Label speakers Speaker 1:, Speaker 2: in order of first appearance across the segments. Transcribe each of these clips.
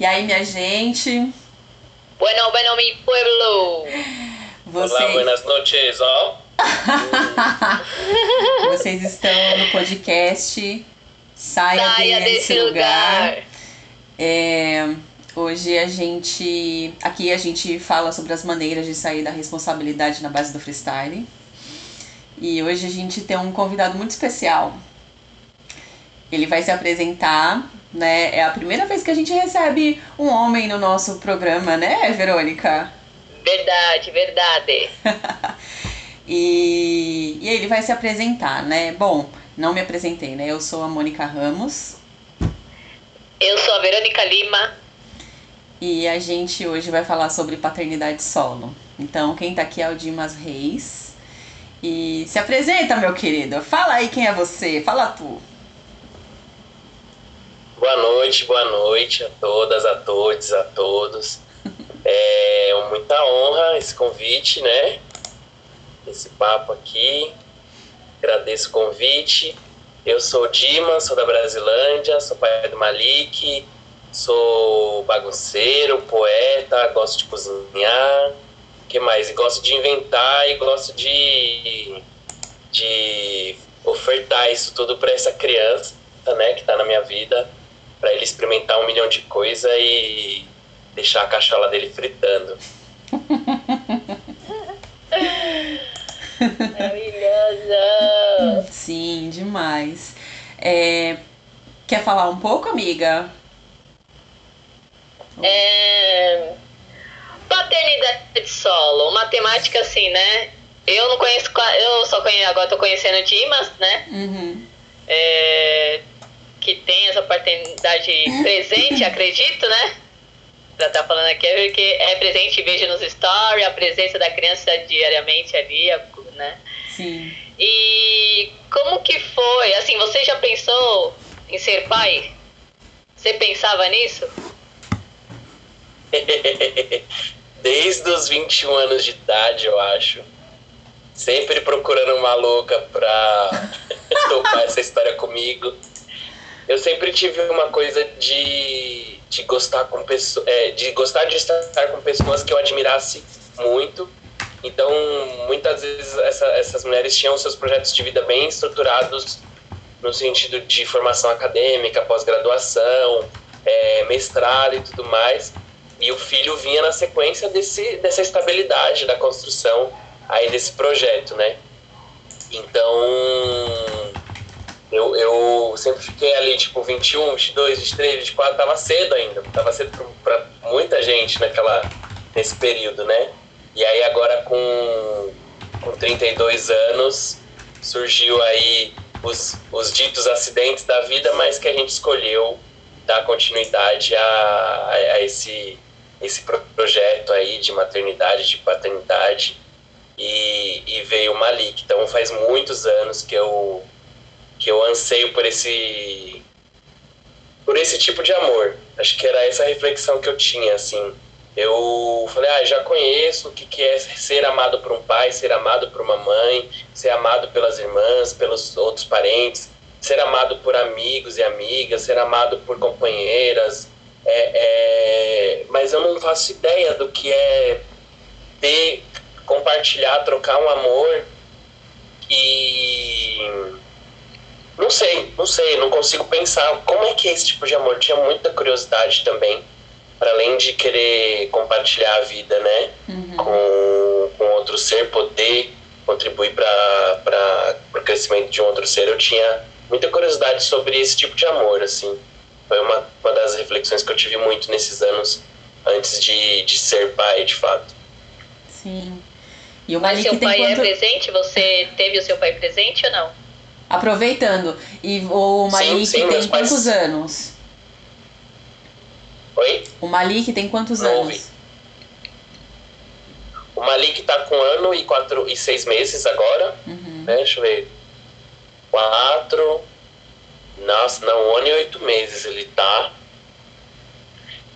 Speaker 1: E aí, minha gente?
Speaker 2: Bueno, bueno, mi pueblo!
Speaker 3: Vocês... Olá, buenas noches, ó.
Speaker 1: Vocês estão no podcast Saia, Saia desse, desse, lugar. lugar. É, hoje a gente. Aqui a gente fala sobre as maneiras de sair da responsabilidade na base do freestyle. E hoje a gente tem um convidado muito especial. Ele vai se apresentar né? É a primeira vez que a gente recebe um homem no nosso programa, né, Verônica?
Speaker 2: Verdade, verdade.
Speaker 1: e, e ele vai se apresentar, né? Bom, não me apresentei, né? Eu sou a Mônica Ramos.
Speaker 2: Eu sou a Verônica Lima.
Speaker 1: E a gente hoje vai falar sobre paternidade solo. Então, quem tá aqui é o Dimas Reis. E se apresenta, meu querido. Fala aí quem é você. Fala tu.
Speaker 3: Boa noite, boa noite a todas, a todos, a todos. É muita honra esse convite, né? Esse papo aqui. Agradeço o convite. Eu sou Dima, sou da Brasilândia, sou pai do Malik, sou bagunceiro, poeta, gosto de cozinhar. que mais? E gosto de inventar e gosto de, de ofertar isso tudo para essa criança, né, que está na minha vida para ele experimentar um milhão de coisa e deixar a cachola dele fritando.
Speaker 2: Maravilhosa!
Speaker 1: Sim, demais. É, quer falar um pouco, amiga?
Speaker 2: É, paternidade solo, uma temática assim, né? Eu não conheço, eu só conheço, agora tô conhecendo Dimas, né?
Speaker 1: Uhum.
Speaker 2: É, que tem essa paternidade presente, acredito, né? Já tá falando aqui é porque é presente, vejo nos stories, a presença da criança diariamente ali, né?
Speaker 1: Sim.
Speaker 2: E como que foi? Assim, você já pensou em ser pai? Você pensava nisso?
Speaker 3: Desde os 21 anos de idade, eu acho. Sempre procurando uma louca pra topar essa história comigo eu sempre tive uma coisa de, de gostar com pessoas, é, de gostar de estar com pessoas que eu admirasse muito. Então, muitas vezes essa, essas mulheres tinham seus projetos de vida bem estruturados no sentido de formação acadêmica, pós-graduação, é, mestrado e tudo mais. E o filho vinha na sequência desse, dessa estabilidade da construção aí desse projeto, né? Então, eu, eu sempre fiquei ali, tipo, 21, 22, 23, 24, tava cedo ainda. Tava cedo pra muita gente naquela, nesse período, né? E aí agora com, com 32 anos, surgiu aí os, os ditos acidentes da vida, mas que a gente escolheu dar continuidade a, a, a esse, esse projeto aí de maternidade, de paternidade. E, e veio o Malik. Então faz muitos anos que eu que eu anseio por esse por esse tipo de amor. Acho que era essa reflexão que eu tinha, assim. Eu falei, ah, já conheço o que, que é ser amado por um pai, ser amado por uma mãe, ser amado pelas irmãs, pelos outros parentes, ser amado por amigos e amigas, ser amado por companheiras. É, é... Mas eu não faço ideia do que é ter, compartilhar, trocar um amor e não sei, não sei, não consigo pensar como é que é esse tipo de amor. Tinha muita curiosidade também, para além de querer compartilhar a vida, né, uhum. com, com outro ser, poder contribuir para o crescimento de um outro ser. Eu tinha muita curiosidade sobre esse tipo de amor, assim. Foi uma, uma das reflexões que eu tive muito nesses anos antes de, de ser pai, de fato.
Speaker 1: Sim. E
Speaker 2: o Mas seu pai é quanto... é presente? Você teve o seu pai presente ou não?
Speaker 1: Aproveitando, e o Malik sim, sim, tem quantos anos?
Speaker 3: Oi?
Speaker 1: O Malik tem quantos Não anos? Ouvi.
Speaker 3: O Malik tá com um ano e quatro e seis meses agora.
Speaker 1: Uhum.
Speaker 3: Né? Deixa eu ver. Quatro. Nossa, não, um ano e oito meses ele tá.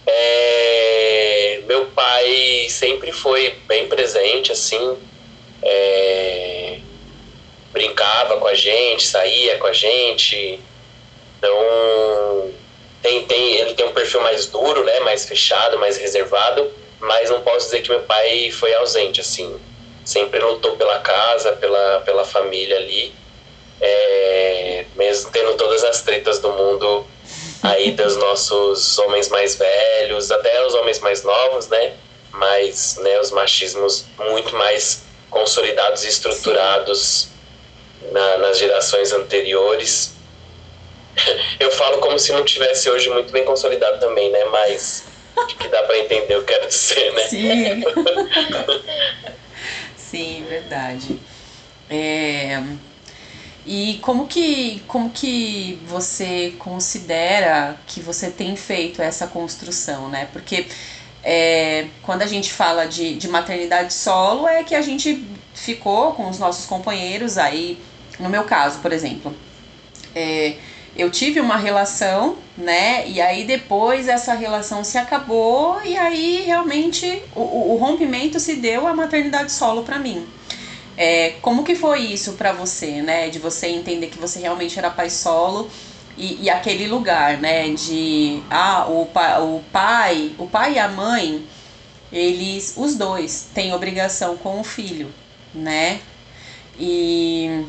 Speaker 3: É, meu pai sempre foi bem presente, assim. É, brincava com a gente, saía com a gente. Então, tem, tem, ele tem um perfil mais duro, né? Mais fechado, mais reservado, mas não posso dizer que meu pai foi ausente, assim. Sempre lutou pela casa, pela, pela família ali. É, mesmo tendo todas as tretas do mundo aí dos nossos homens mais velhos, até os homens mais novos, né? Mas né, os machismos muito mais consolidados e estruturados na, nas gerações anteriores. Eu falo como se não tivesse hoje muito bem consolidado também, né? Mas que dá para entender o que quero dizer, né?
Speaker 1: Sim. Sim, verdade. É... E como que, como que você considera que você tem feito essa construção, né? Porque é, quando a gente fala de, de maternidade solo, é que a gente ficou com os nossos companheiros aí, no meu caso, por exemplo. É, eu tive uma relação, né? E aí depois essa relação se acabou e aí realmente o, o rompimento se deu a maternidade solo para mim. É, como que foi isso para você, né? De você entender que você realmente era pai solo e, e aquele lugar, né? De ah, o, o pai, o pai e a mãe, eles, os dois, têm obrigação com o filho, né? E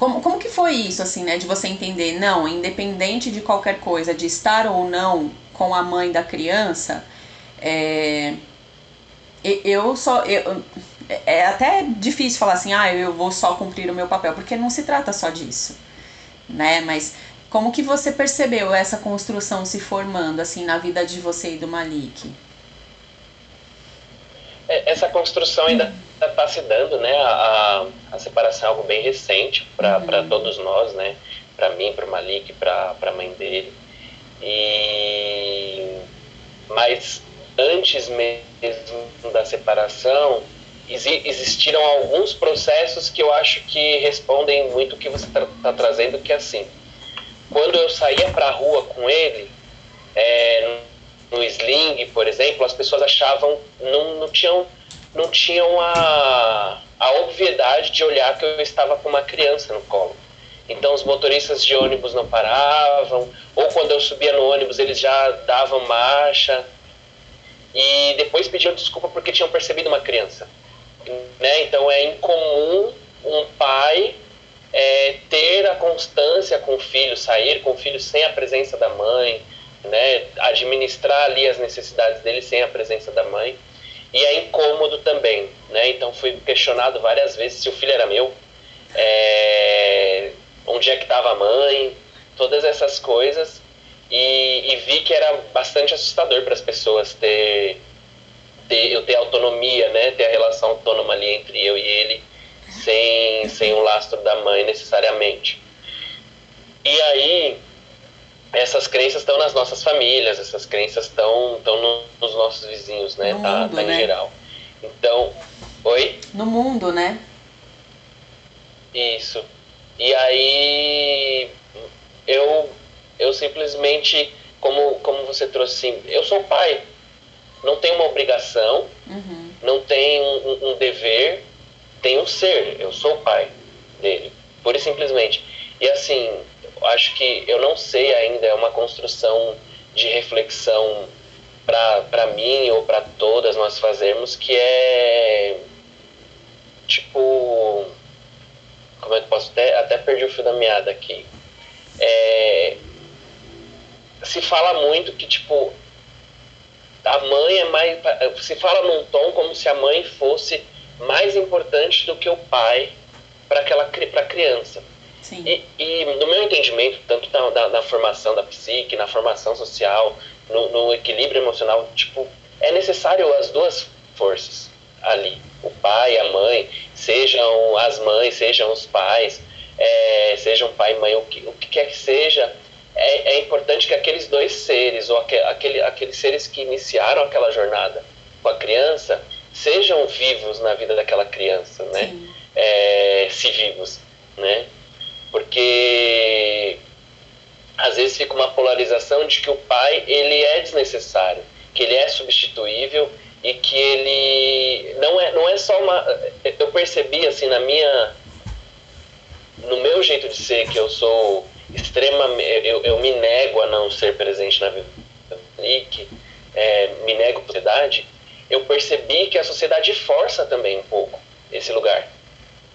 Speaker 1: como, como que foi isso, assim, né? De você entender, não, independente de qualquer coisa, de estar ou não com a mãe da criança, é, eu só. Eu, é até difícil falar assim, ah, eu vou só cumprir o meu papel, porque não se trata só disso, né? Mas como que você percebeu essa construção se formando assim na vida de você e do Malik?
Speaker 3: É, essa construção ainda está se dando, né? A, a, separação é algo bem recente para uhum. todos nós, né? Para mim, para o Malik, para a mãe dele. E mas antes mesmo da separação existiram alguns processos que eu acho que respondem muito o que você está tá trazendo, que é assim, quando eu saía para a rua com ele, é, no sling, por exemplo, as pessoas achavam, não, não tinham, não tinham a, a obviedade de olhar que eu estava com uma criança no colo. Então os motoristas de ônibus não paravam, ou quando eu subia no ônibus eles já davam marcha, e depois pediam desculpa porque tinham percebido uma criança. Né? Então é incomum um pai é, ter a constância com o filho, sair com o filho sem a presença da mãe, né? administrar ali as necessidades dele sem a presença da mãe. E é incômodo também, né? Então fui questionado várias vezes se o filho era meu, é, onde é que estava a mãe, todas essas coisas. E, e vi que era bastante assustador para as pessoas ter ter, eu ter autonomia, né? Ter a relação autônoma ali entre eu e ele, sem, sem o lastro da mãe necessariamente. E aí, essas crenças estão nas nossas famílias, essas crenças estão, estão no, nos nossos vizinhos, né?
Speaker 1: No
Speaker 3: tá,
Speaker 1: mundo,
Speaker 3: tá em
Speaker 1: né?
Speaker 3: geral. Então, oi?
Speaker 1: No mundo, né?
Speaker 3: Isso. E aí, eu, eu simplesmente, como, como você trouxe assim, eu sou pai, não tem uma obrigação, uhum. não tem um, um, dever, tem um ser. Eu sou pai dele, pura e simplesmente. E assim, acho que eu não sei ainda, é uma construção de reflexão para mim ou para todas nós fazermos que é tipo como é que posso até até perdi o fio da meada aqui é, se fala muito que tipo a mãe é mais. Se fala num tom como se a mãe fosse mais importante do que o pai para aquela para criança.
Speaker 1: Sim.
Speaker 3: E, e, no meu entendimento, tanto na, na, na, formação da psique, na formação social, no, no, equilíbrio emocional, tipo, é necessário as duas forças ali. O pai, a mãe, sejam as mães, sejam os pais, é, sejam pai e mãe, o que, o que quer que seja, é, é importante que aqueles dois seres, ou aquele, aqueles seres que iniciaram aquela jornada com a criança, sejam vivos na vida daquela criança, né? É, se vivos, né? Porque às vezes fica uma polarização de que o pai ele é desnecessário, que ele é substituível e que ele não é não é só uma eu percebi assim na minha no meu jeito de ser que eu sou extremamente. Eu, eu me nego a não ser presente na vida da Nick, é, me nego a sociedade. Eu percebi que a sociedade força também um pouco esse lugar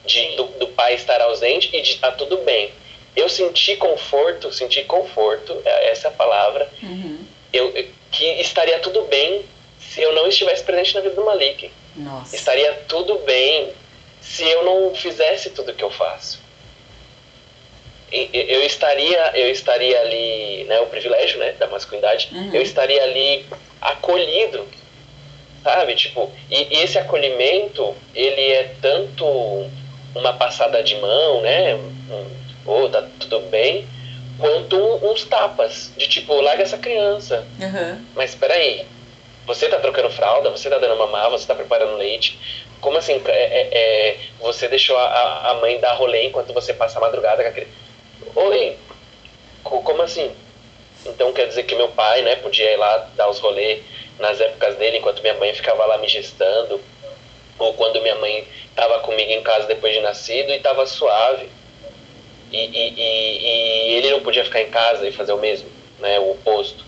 Speaker 3: de, do, do pai estar ausente e de estar tá tudo bem. Eu senti conforto, senti conforto, é, essa é a palavra, uhum. eu, que estaria tudo bem se eu não estivesse presente na vida do Malik.
Speaker 1: Nossa.
Speaker 3: Estaria tudo bem se eu não fizesse tudo que eu faço. Eu estaria, eu estaria ali, né, o privilégio, né, da masculinidade, uhum. eu estaria ali acolhido, sabe, tipo, e, e esse acolhimento, ele é tanto uma passada de mão, né? Ou oh, tá tudo bem, quanto uns tapas, de tipo, larga essa criança.
Speaker 1: Uhum.
Speaker 3: Mas espera aí, você tá trocando fralda, você tá dando mamar, você tá preparando leite. Como assim? É, é, é você deixou a, a mãe dar rolê enquanto você passa a madrugada com aquele. Oi! Como assim? Então quer dizer que meu pai, né, podia ir lá dar os rolês nas épocas dele, enquanto minha mãe ficava lá me gestando, ou quando minha mãe estava comigo em casa depois de nascido e estava suave. E, e, e, e, ele não podia ficar em casa e fazer o mesmo, né, o oposto.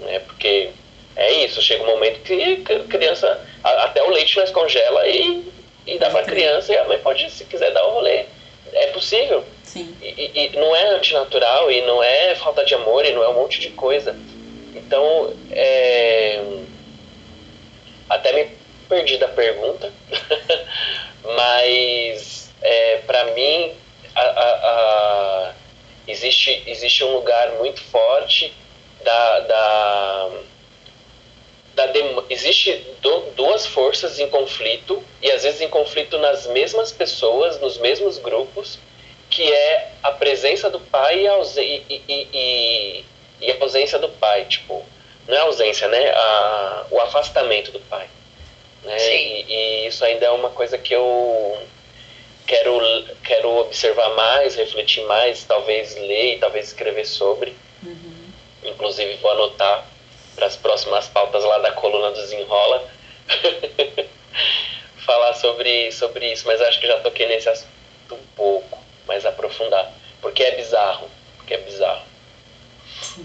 Speaker 3: Né, porque é isso, chega um momento que a criança, até o leite nós congela e, e dá para a criança e a mãe pode, se quiser, dar o rolê. É possível.
Speaker 1: Sim.
Speaker 3: E, e, não é antinatural, e não é falta de amor, e não é um monte de coisa. Então, é... até me perdi da pergunta, mas é, para mim a, a, a, existe, existe um lugar muito forte da, da, da existe do, duas forças em conflito e às vezes em conflito nas mesmas pessoas, nos mesmos grupos, que é a presença do pai e a, e, e, e, ausência do pai, tipo, não é a ausência, né? O afastamento do pai. Né? E, e, isso ainda é uma coisa que eu quero, quero observar mais, refletir mais, talvez ler e talvez escrever sobre. Uhum. Inclusive vou anotar para as próximas pautas lá da coluna do Desenrola. Falar sobre, sobre isso, mas acho que já toquei nesse assunto um pouco, mais aprofundar. Porque é bizarro. Porque é bizarro.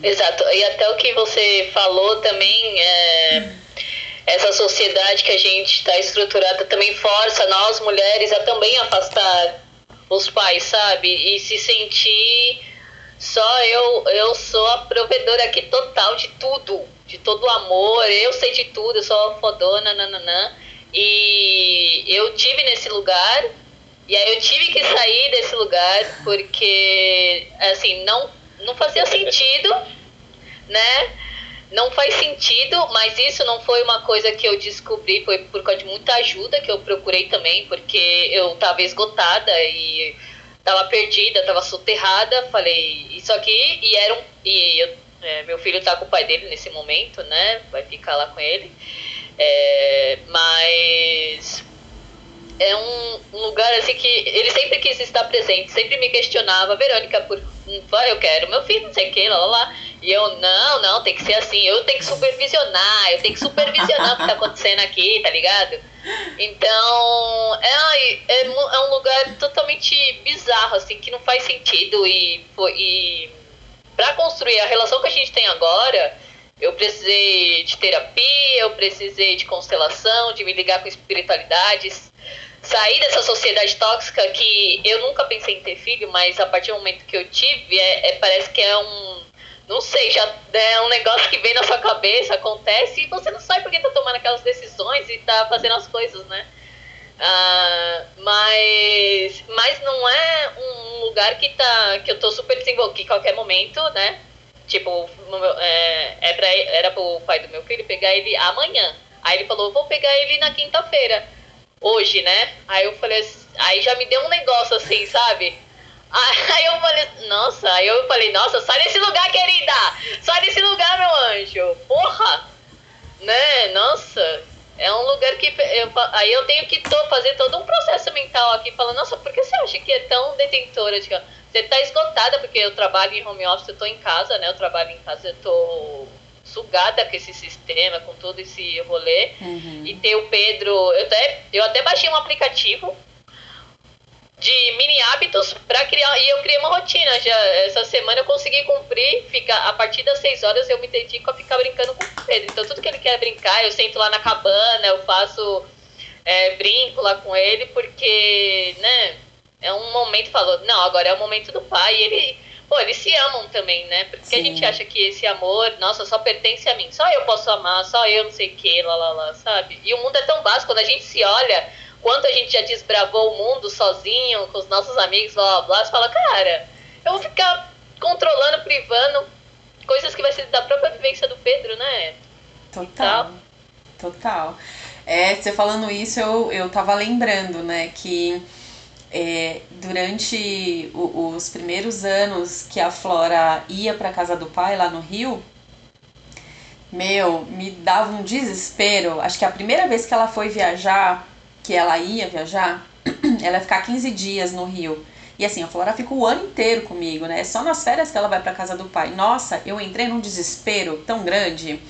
Speaker 2: Exato. E até o que você falou também é essa sociedade que a gente está estruturada também força nós mulheres a também afastar os pais, sabe? E se sentir só eu, eu sou a provedora aqui total de tudo, de todo o amor, eu sei de tudo, eu sou fodona, nananã. E eu tive nesse lugar, e aí eu tive que sair desse lugar porque, assim, não, não fazia sentido, né? Não faz sentido, mas isso não foi uma coisa que eu descobri, foi por causa de muita ajuda que eu procurei também, porque eu estava esgotada e estava perdida, estava soterrada, falei isso aqui e era um e eu, é, meu filho está com o pai dele nesse momento, né? Vai ficar lá com ele, é, mas é um, lugar assim que ele sempre quis estar presente, sempre me questionava, Verônica, por eu quero meu filho, não sei o que, lá, lá, lá. E eu, não, não, tem que ser assim, eu tenho que supervisionar, eu tenho que supervisionar o que tá acontecendo aqui, tá ligado? Então, é, é, é um lugar totalmente bizarro, assim, que não faz sentido e, e para construir a relação que a gente tem agora, eu precisei de terapia, eu precisei de constelação, de me ligar com espiritualidades, sair dessa sociedade tóxica que eu nunca pensei em ter filho, mas a partir do momento que eu tive, é, é parece que é um não sei, já é um negócio que vem na sua cabeça, acontece e você não sabe porque tá tomando aquelas decisões e tá fazendo as coisas, né? Ah, mas, mas não é um lugar que, tá, que eu tô super desenvolvido, que qualquer momento, né? Tipo, é, é pra, era pro pai do meu filho pegar ele amanhã. Aí ele falou, vou pegar ele na quinta-feira, hoje, né? Aí eu falei, aí já me deu um negócio assim, sabe? Aí eu falei, nossa, aí eu falei, nossa, sai desse lugar, querida! Sai desse lugar, meu anjo! Porra! Né? Nossa, é um lugar que. Eu, aí eu tenho que to, fazer todo um processo mental aqui, falando, nossa, por que você acha que é tão detentora? De, você tá esgotada, porque eu trabalho em home office, eu tô em casa, né? Eu trabalho em casa, eu tô sugada com esse sistema, com todo esse rolê. Uhum. E ter o Pedro. Eu até, eu até baixei um aplicativo de mini hábitos para criar. E eu criei uma rotina. Já essa semana eu consegui cumprir. Fica, a partir das 6 horas eu me dedico a ficar brincando com o Pedro. Então tudo que ele quer brincar, eu sento lá na cabana, eu faço. É, brinco lá com ele, porque, né? É um momento, falou, não, agora é o momento do pai. E ele. Pô, eles se amam também, né? Porque Sim. a gente acha que esse amor, nossa, só pertence a mim. Só eu posso amar, só eu não sei o que, lá, lá, lá, sabe? E o mundo é tão básico, quando a gente se olha, quanto a gente já desbravou o mundo sozinho, com os nossos amigos, blá blá blá, você fala, cara, eu vou ficar controlando, privando coisas que vai ser da própria vivência do Pedro, né?
Speaker 1: Total. Total. É, você falando isso, eu, eu tava lembrando, né, que é, durante o, os primeiros anos que a Flora ia para casa do pai lá no Rio, meu, me dava um desespero. Acho que a primeira vez que ela foi viajar, que ela ia viajar, ela ia ficar 15 dias no Rio. E assim, a Flora fica o ano inteiro comigo, né? É só nas férias que ela vai para casa do pai. Nossa, eu entrei num desespero tão grande.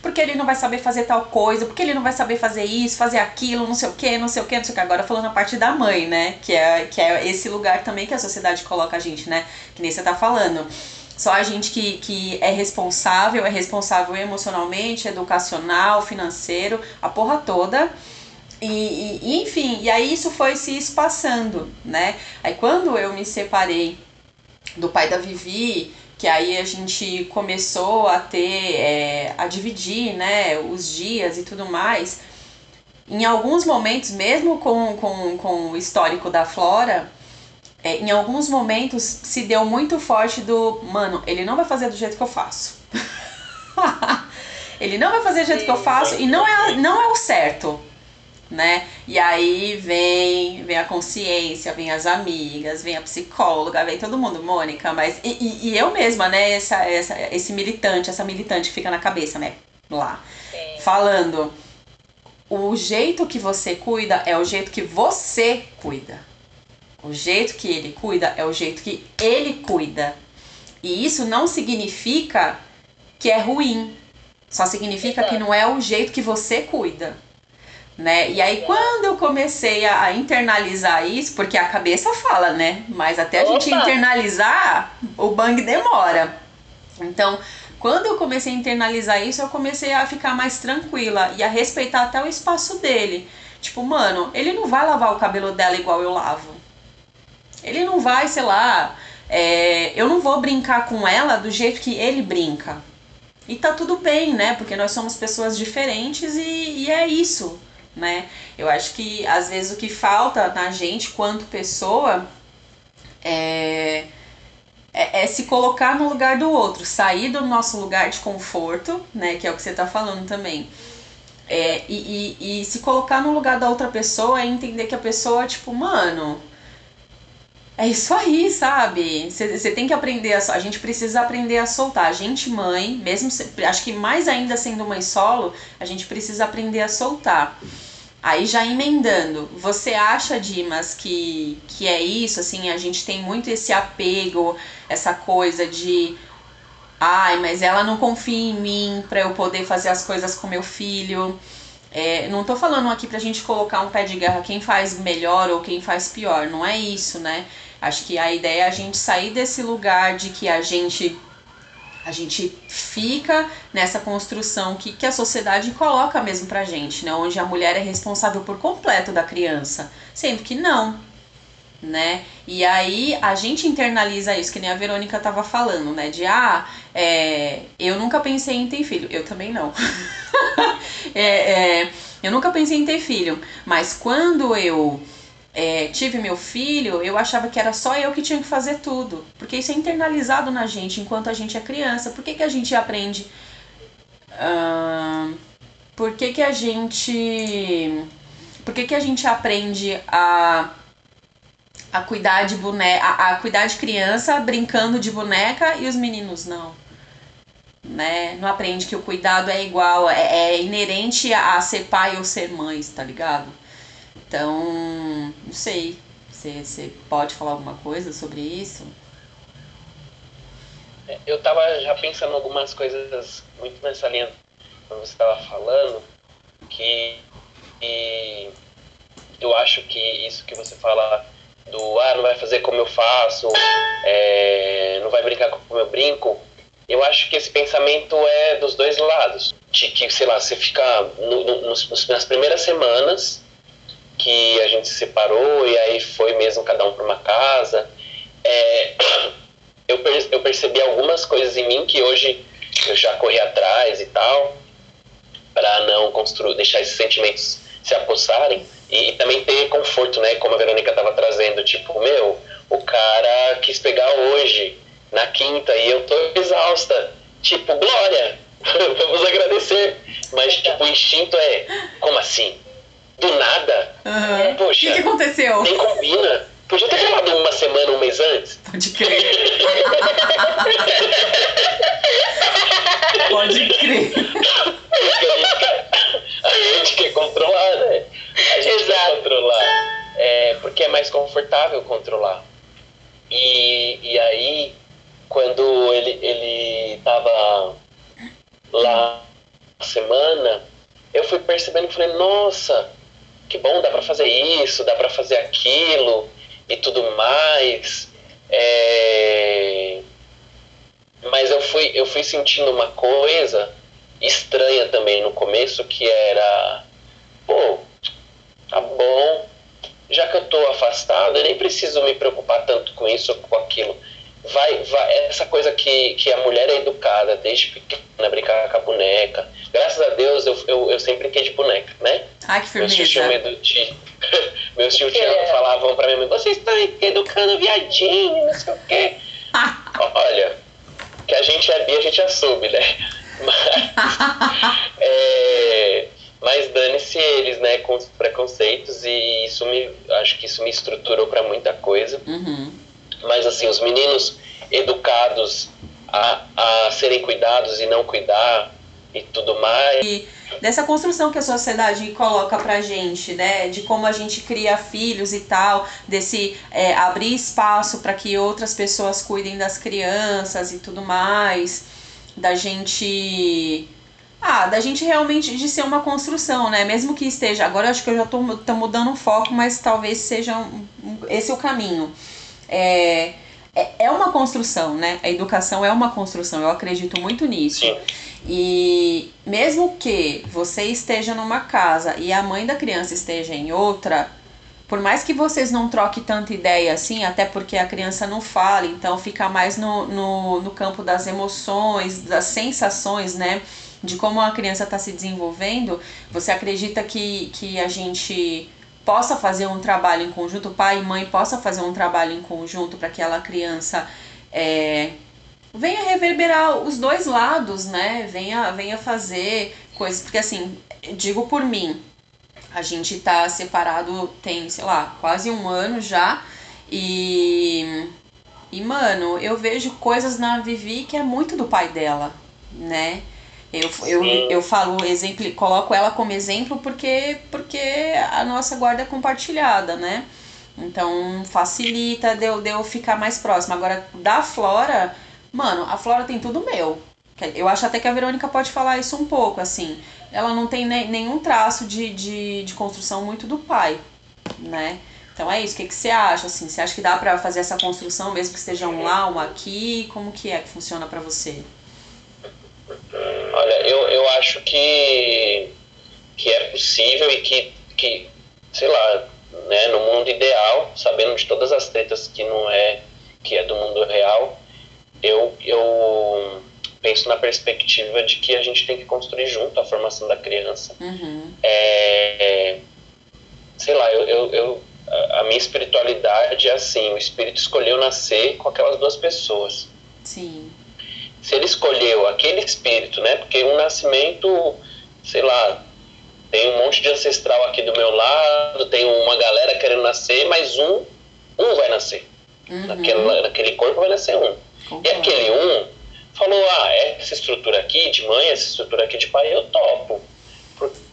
Speaker 1: Porque ele não vai saber fazer tal coisa, porque ele não vai saber fazer isso, fazer aquilo, não sei o que, não sei o que, não sei o que. Agora falando a parte da mãe, né? Que é, que é esse lugar também que a sociedade coloca a gente, né? Que nem você tá falando. Só a gente que, que é responsável, é responsável emocionalmente, educacional, financeiro, a porra toda. E, e, enfim, e aí isso foi se espaçando, né? Aí quando eu me separei do pai da Vivi, que aí a gente começou a ter, é, a dividir, né, os dias e tudo mais, em alguns momentos, mesmo com, com, com o histórico da Flora, é, em alguns momentos se deu muito forte do, mano, ele não vai fazer do jeito que eu faço. ele não vai fazer do jeito que eu faço e não é, não é o certo né? E aí vem, vem a consciência, vem as amigas, vem a psicóloga, vem todo mundo, Mônica, mas. E, e, e eu mesma, né? Essa, essa, esse militante, essa militante que fica na cabeça, né? Lá. Sim. Falando. O jeito que você cuida é o jeito que você cuida. O jeito que ele cuida é o jeito que ele cuida. E isso não significa que é ruim. Só significa que não é o jeito que você cuida né? E aí quando eu comecei a, a, internalizar isso, porque a cabeça fala, né? Mas até a Opa. gente internalizar, o bang demora. Então, quando eu comecei a internalizar isso, eu comecei a ficar mais tranquila e a respeitar até o espaço dele. Tipo, mano, ele não vai lavar o cabelo dela igual eu lavo. Ele não vai, sei lá, é, eu não vou brincar com ela do jeito que ele brinca. E tá tudo bem, né? Porque nós somos pessoas diferentes e, e é isso né? Eu acho que às vezes o que falta na gente quanto pessoa é, é, é, se colocar no lugar do outro, sair do nosso lugar de conforto, né? Que é o que você tá falando também. É, e, e, e se colocar no lugar da outra pessoa é entender que a pessoa, tipo, mano, é isso aí, sabe? Você tem que aprender a, a gente precisa aprender a soltar. A gente, mãe, mesmo acho que mais ainda sendo mãe solo, a gente precisa aprender a soltar. Aí já emendando, você acha, Dimas, que, que é isso? Assim, a gente tem muito esse apego, essa coisa de ai, mas ela não confia em mim para eu poder fazer as coisas com meu filho. É, não tô falando aqui pra gente colocar um pé de guerra quem faz melhor ou quem faz pior, não é isso, né? Acho que a ideia é a gente sair desse lugar de que a gente a gente fica nessa construção que, que a sociedade coloca mesmo pra gente, né? Onde a mulher é responsável por completo da criança, sendo que não, né? E aí a gente internaliza isso, que nem a Verônica tava falando, né? De ah, é, eu nunca pensei em ter filho. Eu também não. é, é, eu nunca pensei em ter filho. Mas quando eu é, tive meu filho, eu achava que era só eu que tinha que fazer tudo. Porque isso é internalizado na gente enquanto a gente é criança. Por que, que a gente aprende. Uh, por que, que a gente. Por que, que a gente aprende a. A cuidar de boneca, a, a cuidar de criança brincando de boneca e os meninos não né? Não aprende que o cuidado é igual, é, é inerente a ser pai ou ser mãe, tá ligado? Então, não sei. Você pode falar alguma coisa sobre isso?
Speaker 3: É, eu tava já pensando algumas coisas muito nessa linha quando você estava falando, que eu acho que isso que você fala do ah, não vai fazer como eu faço, é, não vai brincar como eu brinco, eu acho que esse pensamento é dos dois lados. De que, sei lá, você fica no, no, nas primeiras semanas que a gente se separou e aí foi mesmo cada um para uma casa. É, eu, eu percebi algumas coisas em mim que hoje eu já corri atrás e tal, para não construir, deixar esses sentimentos se apossarem e, e, também ter conforto, né? Como a Verônica estava trazendo, tipo, meu, o cara quis pegar hoje, na quinta, e eu tô exausta. Tipo, glória, vamos agradecer. Mas, tipo, o instinto é, como assim? Do nada?
Speaker 1: Uhum. Poxa. O que, que aconteceu?
Speaker 3: Nem combina. Podia ter falado uma semana, um mês antes.
Speaker 1: Pode crer. Pode crer.
Speaker 3: A gente quer controlar, né? A gente Exato. quer controlar. É, porque é mais confortável controlar. E, e aí, quando ele, ele tava lá na semana, eu fui percebendo e falei, nossa, que bom, dá para fazer isso, dá para fazer aquilo e tudo mais. É... Mas eu fui, eu fui sentindo uma coisa estranha também no começo, que era, pô, tá bom, já que eu tô afastado, eu nem preciso me preocupar tanto com isso ou com aquilo. Vai, vai, essa coisa que, que a mulher é educada desde pequena, brincar com a boneca. Graças a Deus eu, eu, eu sempre brinquei de boneca, né?
Speaker 1: Ai, que firmeza.
Speaker 3: Meus tios medo de. Meus tios é. falavam pra minha mãe: vocês estão educando viadinho, não sei o quê. Olha, que a gente é bi, a gente já soube, né? Mas, é, mas dane-se eles, né, com os preconceitos e isso me, acho que isso me estruturou para muita coisa.
Speaker 1: Uhum.
Speaker 3: Mas assim, os meninos educados a, a serem cuidados e não cuidar e tudo mais.
Speaker 1: E dessa construção que a sociedade coloca pra gente, né? De como a gente cria filhos e tal, desse é, abrir espaço para que outras pessoas cuidem das crianças e tudo mais, da gente. Ah, da gente realmente de ser uma construção, né? Mesmo que esteja. Agora eu acho que eu já tô, tô mudando o foco, mas talvez seja um, esse o caminho. É, é, é uma construção, né? A educação é uma construção, eu acredito muito nisso.
Speaker 3: Sim.
Speaker 1: E mesmo que você esteja numa casa e a mãe da criança esteja em outra, por mais que vocês não troquem tanta ideia assim, até porque a criança não fala, então fica mais no, no, no campo das emoções, das sensações, né? De como a criança está se desenvolvendo, você acredita que, que a gente possa fazer um trabalho em conjunto, pai e mãe possa fazer um trabalho em conjunto para que aquela criança é, venha reverberar os dois lados, né? Venha, venha fazer coisas. Porque assim, digo por mim, a gente tá separado tem, sei lá, quase um ano já. E. E, mano, eu vejo coisas na Vivi que é muito do pai dela, né? Eu, eu, eu falo, exemplo, coloco ela como exemplo porque, porque a nossa guarda é compartilhada, né? Então facilita de eu, de eu ficar mais próxima. Agora, da Flora, Mano, a Flora tem tudo meu. Eu acho até que a Verônica pode falar isso um pouco, assim. Ela não tem ne nenhum traço de, de, de construção muito do pai, né? Então é isso, o que, que você acha? Assim, você acha que dá para fazer essa construção mesmo que esteja um lá, um aqui? Como que é que funciona para você?
Speaker 3: Olha, eu, eu acho que, que é possível e que, que, sei lá, né, no mundo ideal, sabendo de todas as tretas que não é, que é do mundo real, eu, eu penso na perspectiva de que a gente tem que construir junto a formação da criança.
Speaker 1: Uhum.
Speaker 3: É, sei lá, eu, eu, eu, a minha espiritualidade é assim: o espírito escolheu nascer com aquelas duas pessoas.
Speaker 1: Sim.
Speaker 3: Se ele escolheu aquele espírito, né? Porque um nascimento, sei lá, tem um monte de ancestral aqui do meu lado, tem uma galera querendo nascer, mas um, um vai nascer. Uhum. Naquele, naquele corpo vai nascer um. E aquele um falou: ah, essa estrutura aqui de mãe, essa estrutura aqui de pai, eu topo.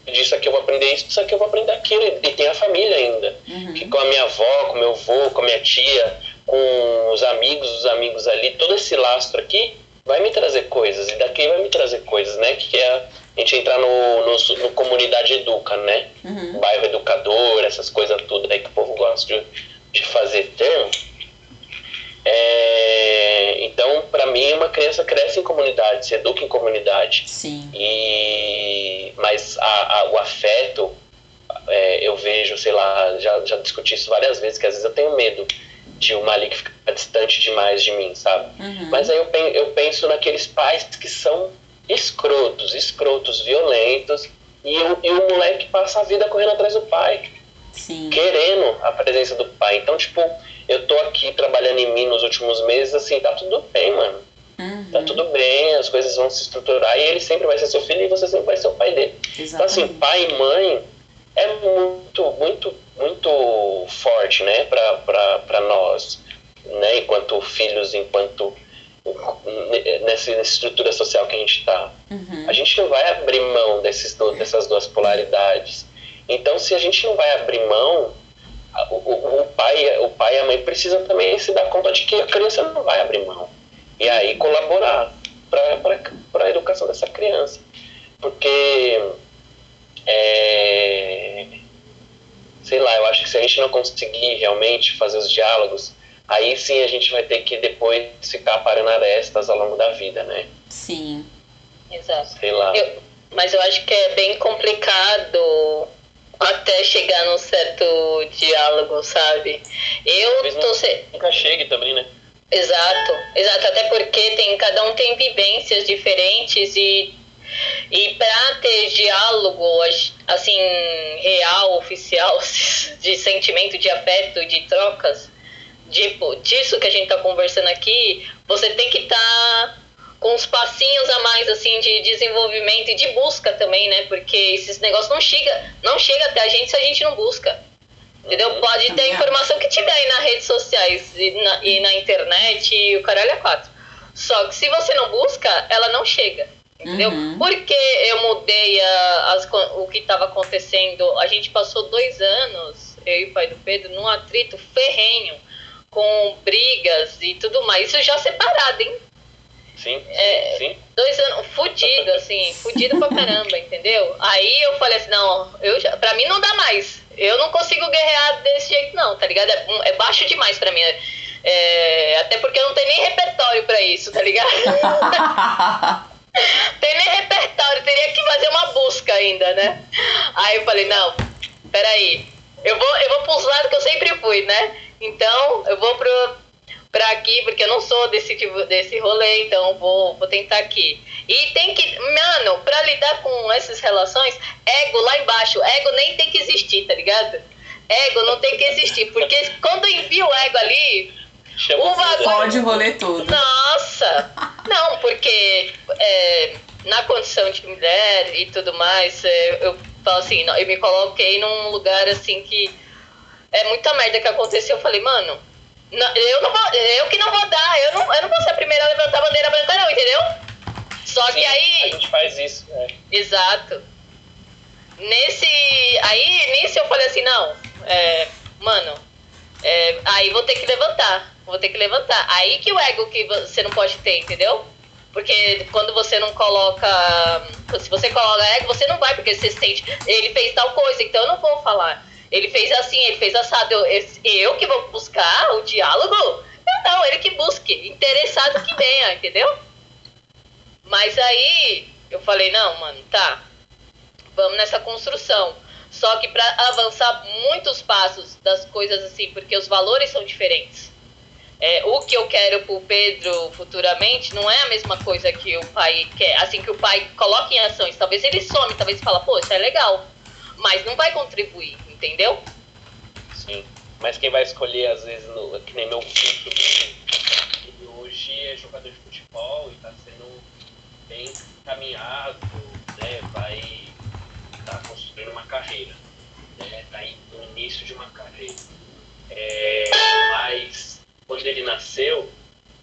Speaker 3: Disso aqui eu vou aprender isso, disso aqui eu vou aprender aquilo. E tem a família ainda.
Speaker 1: Uhum.
Speaker 3: Que com a minha avó, com meu avô, com a minha tia, com os amigos, os amigos ali, todo esse lastro aqui vai me trazer coisas. E daqui vai me trazer coisas, né? Que é a gente entrar no, no, no comunidade educa, né?
Speaker 1: Uhum.
Speaker 3: Bairro educador, essas coisas tudo aí que o povo gosta de, de fazer termo, é, então, para mim, uma criança cresce em comunidade, se educa em comunidade.
Speaker 1: Sim.
Speaker 3: E, mas a, a, o afeto, é, eu vejo, sei lá, já, já discuti isso várias vezes, que às vezes eu tenho medo de o Malik ficar distante demais de mim, sabe?
Speaker 1: Uhum.
Speaker 3: Mas aí eu, eu penso naqueles pais que são escrotos, escrotos, violentos, e, o, e o moleque passa a vida correndo atrás do pai.
Speaker 1: Sim.
Speaker 3: Querendo a presença do pai. Então, tipo, eu tô aqui trabalhando em mim nos últimos meses, assim, tá tudo bem, mano.
Speaker 1: Uhum.
Speaker 3: Tá tudo bem, as coisas vão se estruturar e ele sempre vai ser seu filho e você sempre vai ser o pai dele.
Speaker 1: Exatamente.
Speaker 3: Então, assim, pai e mãe é muito, muito, muito forte, né, para nós, né, enquanto filhos, enquanto nessa, nessa estrutura social que a gente está.
Speaker 1: Uhum.
Speaker 3: A gente não vai abrir mão desses, dessas duas polaridades. Então, se a gente não vai abrir mão, o, o, o, pai, o pai e a mãe precisam também se dar conta de que a criança não vai abrir mão. E aí colaborar para a educação dessa criança. Porque, é, sei lá, eu acho que se a gente não conseguir realmente fazer os diálogos, aí sim a gente vai ter que depois ficar parando arestas ao longo da vida, né?
Speaker 1: Sim.
Speaker 2: Exato.
Speaker 3: Sei lá.
Speaker 2: Eu, mas eu acho que é bem complicado até chegar num certo diálogo, sabe? Eu
Speaker 3: Talvez
Speaker 2: tô se...
Speaker 3: Nunca chegue também, né?
Speaker 2: Exato, exato, até porque tem, cada um tem vivências diferentes e, e para ter diálogo assim, real, oficial, de sentimento, de afeto, de trocas, tipo, disso que a gente tá conversando aqui, você tem que estar tá com uns passinhos a mais assim de desenvolvimento e de busca também, né? Porque esses negócios não chega, não chega até a gente se a gente não busca. Entendeu?
Speaker 3: Uhum.
Speaker 2: Pode ter a informação que tiver aí nas redes sociais e na, e na internet e o caralho é quatro. Só que se você não busca, ela não chega. Entendeu?
Speaker 1: Uhum.
Speaker 2: Porque eu mudei a, as, o que estava acontecendo. A gente passou dois anos, eu e o pai do Pedro, num atrito ferrenho, com brigas e tudo mais. Isso já separado, hein?
Speaker 3: Sim,
Speaker 2: É,
Speaker 3: sim.
Speaker 2: Dois anos, fudido, assim, fudido pra caramba, entendeu? Aí eu falei assim, não, eu já, pra mim não dá mais. Eu não consigo guerrear desse jeito, não, tá ligado? É, é baixo demais pra mim. É, até porque eu não tenho nem repertório pra isso, tá ligado? tem nem repertório, teria que fazer uma busca ainda, né? Aí eu falei, não, peraí, eu vou, eu vou pros lados que eu sempre fui, né? Então, eu vou pro, pra aqui, porque eu não sou desse tipo, desse rolê, então vou, vou tentar aqui. E tem que, mano, pra lidar com essas relações, ego lá embaixo, ego nem tem que existir, tá ligado? Ego não tem que existir, porque quando envia o ego ali,
Speaker 3: Chama
Speaker 2: o bagulho.
Speaker 1: Pode o rolê todo.
Speaker 2: Nossa! Não, porque é, na condição de mulher e tudo mais, é, eu falo assim, eu me coloquei num lugar assim que é muita merda que aconteceu. Eu falei, mano, não, eu, não vou, eu que não vou dar, eu não, eu não vou ser a primeira a levantar a bandeira branca, não, entendeu? Só
Speaker 3: Sim,
Speaker 2: que
Speaker 3: A
Speaker 2: aí.
Speaker 3: gente faz isso, né?
Speaker 2: Exato. Nesse. Aí, nisso eu falei assim, não, é, mano, é, aí vou ter que levantar. Vou ter que levantar. Aí que o ego que você não pode ter, entendeu? Porque quando você não coloca. Se você coloca ego, você não vai, porque você sente. Ele fez tal coisa, então eu não vou falar. Ele fez assim, ele fez assado. Eu, eu que vou buscar o diálogo? Eu não, ele que busque. Interessado que venha, entendeu? Mas aí eu falei, não, mano, tá. Vamos nessa construção. Só que para avançar muitos passos das coisas assim, porque os valores são diferentes. É, o que eu quero pro Pedro futuramente não é a mesma coisa que o pai quer. Assim que o pai coloca em ações. Talvez ele some, talvez fala, pô, isso é legal. Mas não vai contribuir, entendeu?
Speaker 3: Sim. Mas quem vai escolher, às vezes, no, que nem meu filho, ele hoje é jogador de futebol e tá sendo bem caminhado, né? Vai tá construindo uma carreira, né? Tá no início de uma carreira. É, mas quando ele nasceu,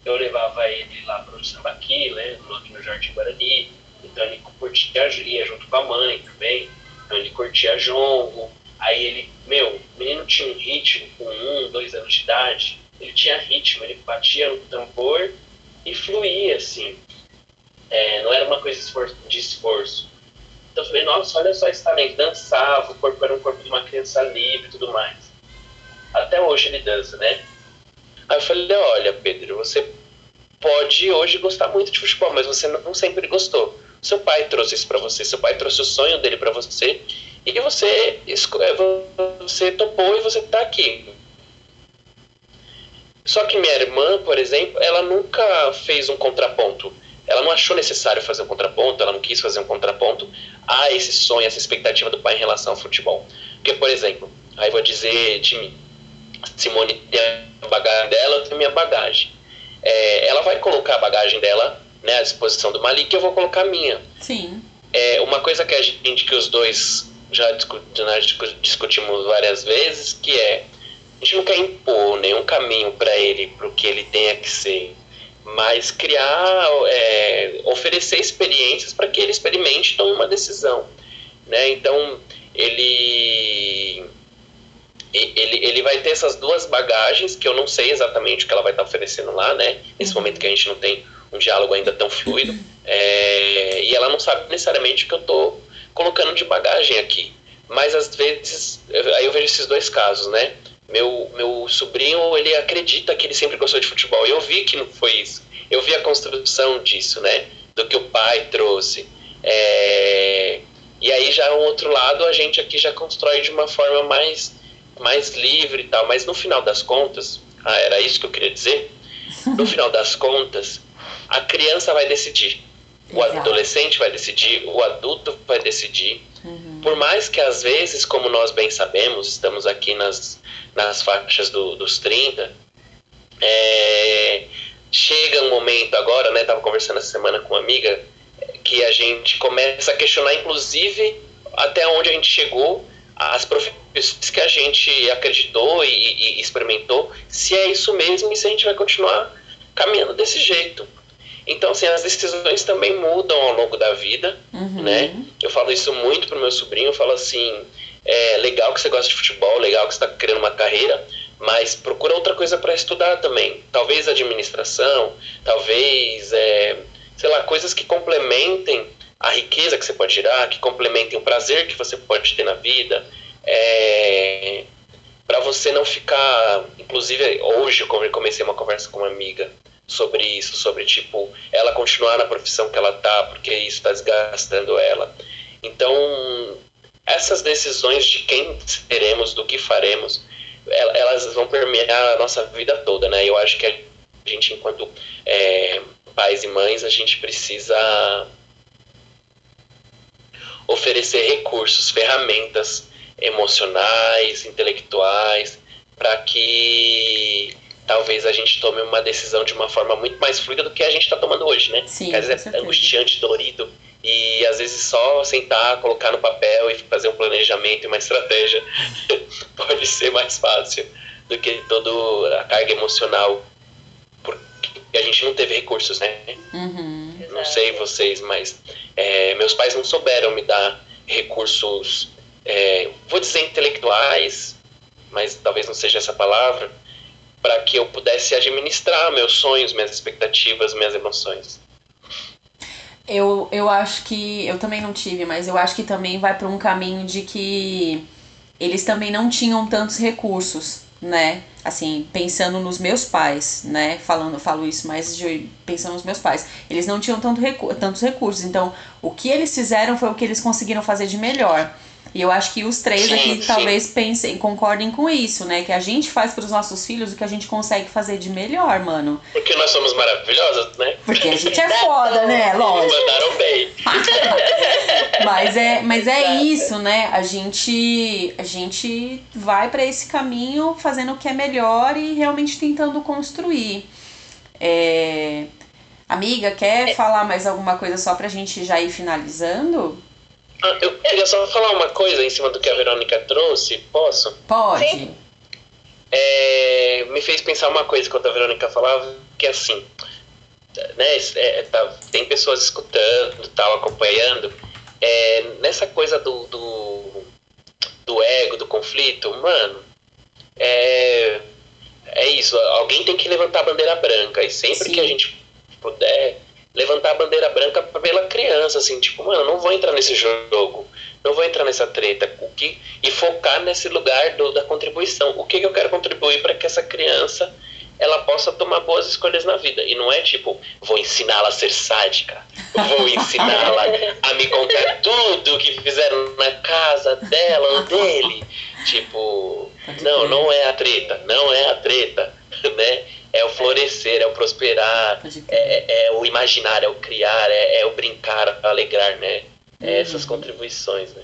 Speaker 3: eu levava ele lá pro Sambaqui, né? Aqui no Jardim Guarani. Então ele curtia, ia junto com a mãe também. Então ele curtia jongo. Aí ele, meu, o menino tinha um ritmo com um, dois anos de idade. Ele tinha ritmo, ele batia no tambor e fluía, assim. É, não era uma coisa de esforço. Então eu falei, nossa, olha só esse talento. Dançava, o corpo era um corpo de uma criança livre e tudo mais. até hoje ele dança, né? Aí eu falei, olha, Pedro, você pode hoje gostar muito de futebol, mas você não sempre gostou. Seu pai trouxe isso para você, seu pai trouxe o sonho dele para você e você você topou e você tá aqui. Só que minha irmã, por exemplo, ela nunca fez um contraponto. Ela não achou necessário fazer um contraponto, ela não quis fazer um contraponto a esse sonho, essa expectativa do pai em relação ao futebol. Porque, por exemplo, aí vou dizer de mim, Simone tem a bagagem dela, eu tenho minha bagagem. É, ela vai colocar a bagagem dela né, à disposição do Malik eu vou colocar a minha.
Speaker 1: Sim.
Speaker 3: É, uma coisa que a gente, que os dois já discutimos várias vezes, que é a gente não quer impor nenhum caminho para ele, para o que ele tenha que ser, mas criar, é, oferecer experiências para que ele experimente e tome uma decisão. Né? Então, ele, ele, ele vai ter essas duas bagagens, que eu não sei exatamente o que ela vai estar tá oferecendo lá, né? nesse momento que a gente não tem um diálogo ainda tão fluido, é, e ela não sabe necessariamente o que eu estou colocando de bagagem aqui. Mas às vezes, aí eu vejo esses dois casos, né? Meu, meu sobrinho, ele acredita que ele sempre gostou de futebol. Eu vi que não foi isso. Eu vi a construção disso, né? Do que o pai trouxe. É... E aí já um outro lado, a gente aqui já constrói de uma forma mais, mais livre e tal. Mas no final das contas, ah, era isso que eu queria dizer? No final das contas, a criança vai decidir. O Exato. adolescente vai decidir, o adulto vai decidir. Uhum. Por mais que às vezes, como nós bem sabemos, estamos aqui nas, nas faixas do, dos 30, é, chega um momento agora, né? Tava conversando essa semana com uma amiga, que a gente começa a questionar, inclusive, até onde a gente chegou, as profissões que a gente acreditou e, e, experimentou, se é isso mesmo e se a gente vai continuar caminhando desse jeito. Então, assim, as decisões também mudam ao longo da vida, uhum. né? Eu falo isso muito pro meu sobrinho, eu falo assim, é legal que você gosta de futebol, legal que você está querendo uma carreira, mas procura outra coisa para estudar também. Talvez administração, talvez, é, sei lá, coisas que complementem a riqueza que você pode tirar, que complementem o prazer que você pode ter na vida. É, para você não ficar. Inclusive, hoje eu comecei uma conversa com uma amiga sobre isso, sobre tipo, ela continuar na profissão que ela tá, porque isso está desgastando ela. Então, essas decisões de quem seremos, do que faremos, elas vão permear a nossa vida toda, né? Eu acho que a gente, enquanto é, pais e mães, a gente precisa oferecer recursos, ferramentas emocionais, intelectuais, para que talvez a gente tome uma decisão de uma forma muito mais fluida do que a gente está tomando hoje, né?
Speaker 1: Sim,
Speaker 3: às vezes é angustiante, dolorido, e às vezes só sentar, colocar no papel e fazer um planejamento e uma estratégia pode ser mais fácil do que toda a carga emocional, porque a gente não teve recursos, né?
Speaker 1: Uhum.
Speaker 3: Não sei vocês, mas é, meus pais não souberam me dar recursos, é, vou dizer intelectuais, mas talvez não seja essa palavra, para que eu pudesse administrar meus sonhos, minhas expectativas, minhas emoções.
Speaker 1: Eu, eu acho que. Eu também não tive, mas eu acho que também vai para um caminho de que eles também não tinham tantos recursos, né? Assim, pensando nos meus pais, né? Falando, falo isso mais de pensando nos meus pais. Eles não tinham tanto recu tantos recursos. Então, o que eles fizeram foi o que eles conseguiram fazer de melhor. E eu acho que os três sim, aqui sim. talvez pensem, concordem com isso, né? Que a gente faz para os nossos filhos o que a gente consegue fazer de melhor, mano.
Speaker 3: Porque nós somos maravilhosas, né?
Speaker 1: Porque a gente é foda, né? Lógico.
Speaker 3: Mandaram bem.
Speaker 1: mas é, mas é isso, né? A gente, a gente vai para esse caminho fazendo o que é melhor e realmente tentando construir. É... Amiga, quer é. falar mais alguma coisa só pra gente já ir finalizando?
Speaker 3: Ah, eu queria só falar uma coisa em cima do que a Verônica trouxe, posso?
Speaker 1: Pode. Sim.
Speaker 3: É, me fez pensar uma coisa quando a Verônica falava, que assim, né, é, tá, tem pessoas escutando, tal, acompanhando, é, nessa coisa do, do, do, ego, do conflito, mano, é, é isso, alguém tem que levantar a bandeira branca, e sempre Sim. que a gente puder, levantar a bandeira branca pela criança, assim, tipo, mano, não vou entrar nesse jogo. não vou entrar nessa treta. O que, e focar nesse lugar do, da contribuição. O que, que eu quero contribuir para que essa criança ela possa tomar boas escolhas na vida. E não é tipo, vou ensiná-la a ser sádica, vou ensiná-la a me contar tudo que fizeram na casa dela ou dele. Tipo, não, não é a treta, não é a treta, né? É o florescer, é o prosperar, é, é, é o imaginar, é o criar, é, é o brincar, alegrar, né? É essas uhum. contribuições, né?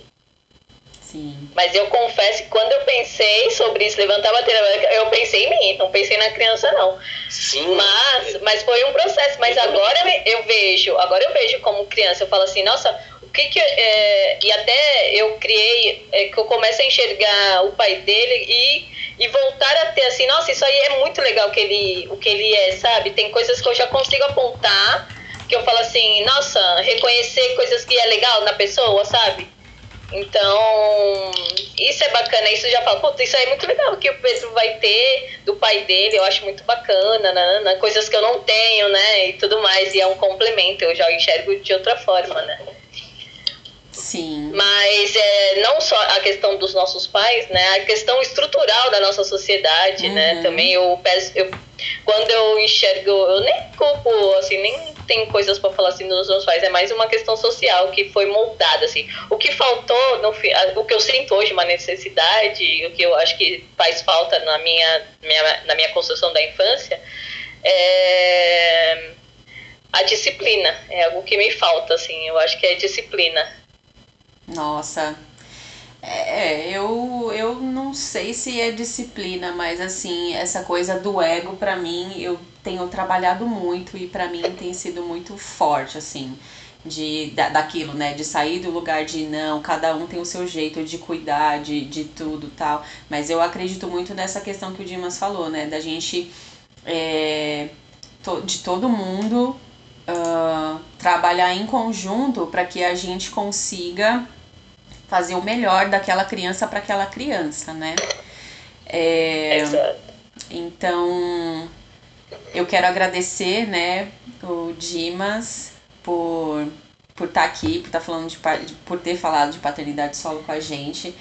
Speaker 2: Sim. Mas eu confesso que quando eu pensei sobre isso, levantar a bateria, eu pensei em mim, não pensei na criança, não.
Speaker 3: Sim.
Speaker 2: Mas, mas foi um processo. Mas agora eu vejo, agora eu vejo como criança, eu falo assim, nossa, o que que. É, e até eu criei, é, que eu começo a enxergar o pai dele e e voltar a ter assim, nossa, isso aí é muito legal que ele, o que ele é, sabe? Tem coisas que eu já consigo apontar, que eu falo assim, nossa, reconhecer coisas que é legal na pessoa, sabe? Então, isso é bacana, isso já fala, isso aí é muito legal que o Pedro vai ter do pai dele, eu acho muito bacana, né, né, coisas que eu não tenho, né, e tudo mais, e é um complemento, eu já enxergo de outra forma, né.
Speaker 1: Sim.
Speaker 2: Mas é, não só a questão dos nossos pais, né, a questão estrutural da nossa sociedade, né, uhum. né, também eu peço, eu, quando eu enxergo, eu nem culpo, assim, nem tem coisas para falar assim dos meus pais, é mais uma questão social que foi moldada assim. O que faltou, no, o que eu sinto hoje uma necessidade, o que eu acho que faz falta na minha, minha na minha construção da infância é a disciplina. É algo que me falta assim. Eu acho que é disciplina.
Speaker 1: Nossa, é, eu, eu não sei se é disciplina, mas assim, essa coisa do ego, para mim, eu tenho trabalhado muito e para mim tem sido muito forte, assim, de, da, daquilo, né? De sair do lugar de não, cada um tem o seu jeito de cuidar de, de tudo tal. Mas eu acredito muito nessa questão que o Dimas falou, né? Da gente, é, to, de todo mundo uh, trabalhar em conjunto para que a gente consiga fazer o melhor daquela criança para aquela criança, né? É. Então, eu quero agradecer, né, o Dimas por por estar tá aqui, por estar tá falando de por ter falado de paternidade solo com a gente.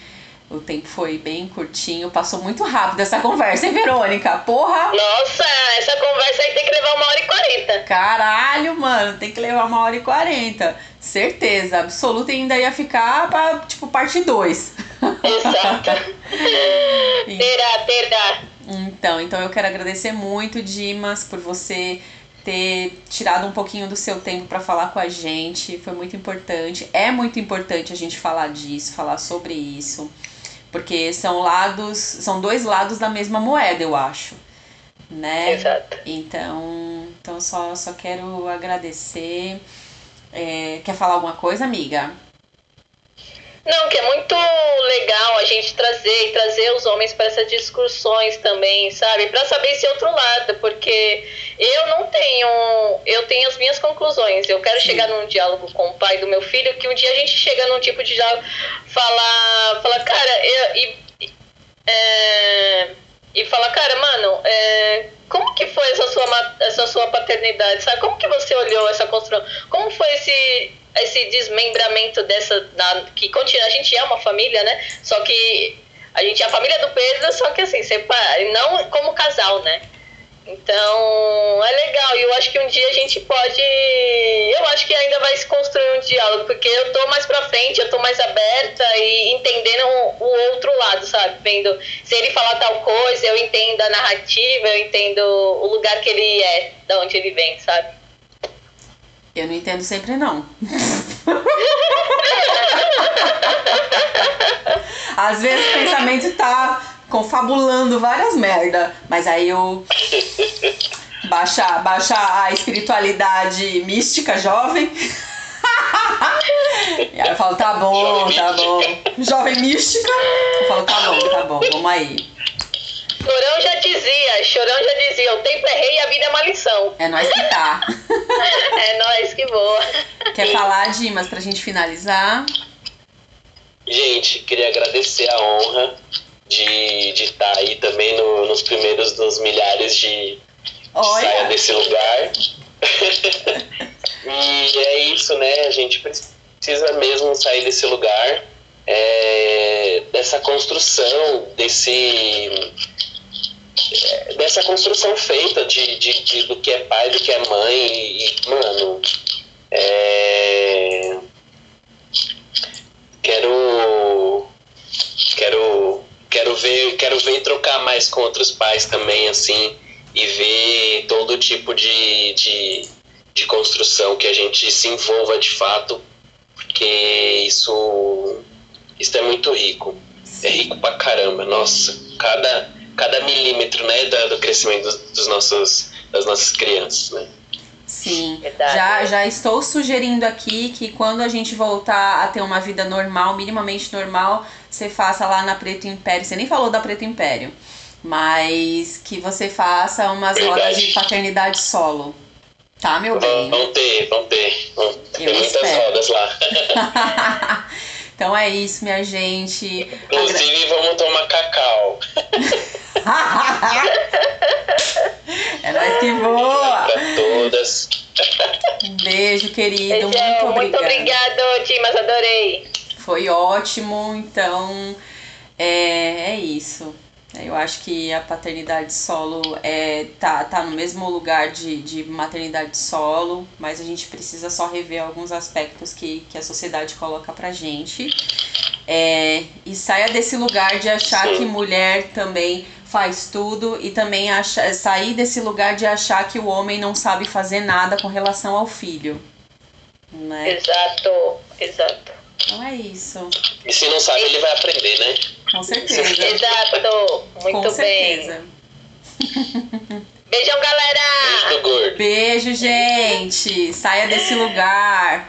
Speaker 1: O tempo foi bem curtinho, passou muito rápido essa conversa, hein, Verônica? Porra!
Speaker 2: Nossa, essa conversa aí tem que levar uma hora e quarenta.
Speaker 1: Caralho, mano, tem que levar uma hora e quarenta. Certeza, absoluta, e ainda ia ficar pra, tipo, parte 2.
Speaker 2: Exato. terá, terá.
Speaker 1: Então, então eu quero agradecer muito, Dimas, por você ter tirado um pouquinho do seu tempo para falar com a gente. Foi muito importante. É muito importante a gente falar disso, falar sobre isso porque são lados, são dois lados da mesma moeda, eu acho, né?
Speaker 2: Exato.
Speaker 1: Então, então só só quero agradecer. É, quer falar alguma coisa, amiga?
Speaker 2: Não, que é muito legal a gente trazer e trazer os homens para essas discussões também, sabe? Para saber esse outro lado, porque eu não tenho, eu tenho as minhas conclusões. Eu quero Sim. chegar num diálogo com o pai do meu filho, que um dia a gente chega num tipo de diálogo, falar, falar, cara, eu, e, é, e falar, cara, mano, é, como que foi essa sua, essa sua paternidade, sabe? Como que você olhou essa construção? Como foi esse esse desmembramento dessa. Da, que continua, a gente é uma família, né? Só que a gente é a família do Pedro, só que assim, separa, não como casal, né? Então, é legal. E eu acho que um dia a gente pode. Eu acho que ainda vai se construir um diálogo, porque eu tô mais pra frente, eu tô mais aberta e entendendo o, outro lado, sabe? Vendo se ele falar tal coisa, eu entendo a narrativa, eu entendo o lugar que ele é, da onde ele vem, sabe?
Speaker 1: Eu não entendo sempre, não. Às vezes o pensamento tá confabulando várias merda, mas aí eu baixar baixa a espiritualidade mística jovem. e aí eu falo, tá bom, tá bom. Jovem mística. Eu falo, tá bom, tá bom, vamos aí.
Speaker 2: Chorão já dizia, Chorão já dizia, o tempo é rei e a vida é uma lição.
Speaker 1: É nós que tá.
Speaker 2: é nós que voa.
Speaker 1: Quer falar, Dimas, pra gente finalizar?
Speaker 3: Gente, queria agradecer a honra de estar tá aí também no, nos primeiros dos milhares de, de saia desse lugar. e é isso, né? A gente precisa mesmo sair desse lugar dessa construção, desse dessa construção feita de, de, de, do que é pai, do que é mãe, e, mano, é... quero quero quero ver quero ver trocar mais com outros pais também assim e ver todo tipo de, de, de construção que a gente se envolva de fato porque isso isso é muito rico. É rico pra caramba nossa cada cada milímetro né, do, do crescimento dos, dos, nossos, das nossas crianças. Né?
Speaker 1: Sim, já, já estou sugerindo aqui que quando a gente voltar a ter uma vida normal, minimamente normal, você faça lá na Preto Império. Você nem falou da Preto Império, mas que você faça umas Verdade. rodas de paternidade solo. Tá, meu bem?
Speaker 3: Vão ter, vão ter. Vão ter muitas espero. rodas lá.
Speaker 1: então é isso, minha gente.
Speaker 3: Inclusive, Agra... vamos tomar cacau.
Speaker 1: é nóis que voa!
Speaker 3: Pra todas.
Speaker 1: Um beijo, querido.
Speaker 2: Muito obrigado. Muito obrigado, Timas. Adorei.
Speaker 1: Foi ótimo. Então, é, é isso. Eu acho que a paternidade solo é, tá, tá no mesmo lugar de, de maternidade solo, mas a gente precisa só rever alguns aspectos que, que a sociedade coloca pra gente. É, e saia desse lugar de achar que mulher também faz tudo e também acha, sair desse lugar de achar que o homem não sabe fazer nada com relação ao filho. Né?
Speaker 2: Exato, exato.
Speaker 1: Então é isso.
Speaker 3: E se não sabe, ele vai aprender, né?
Speaker 1: Com certeza.
Speaker 2: Exato, muito Com certeza. bem. Beijão, galera!
Speaker 3: Beijo, gordo.
Speaker 1: Beijo, gente. Saia desse lugar.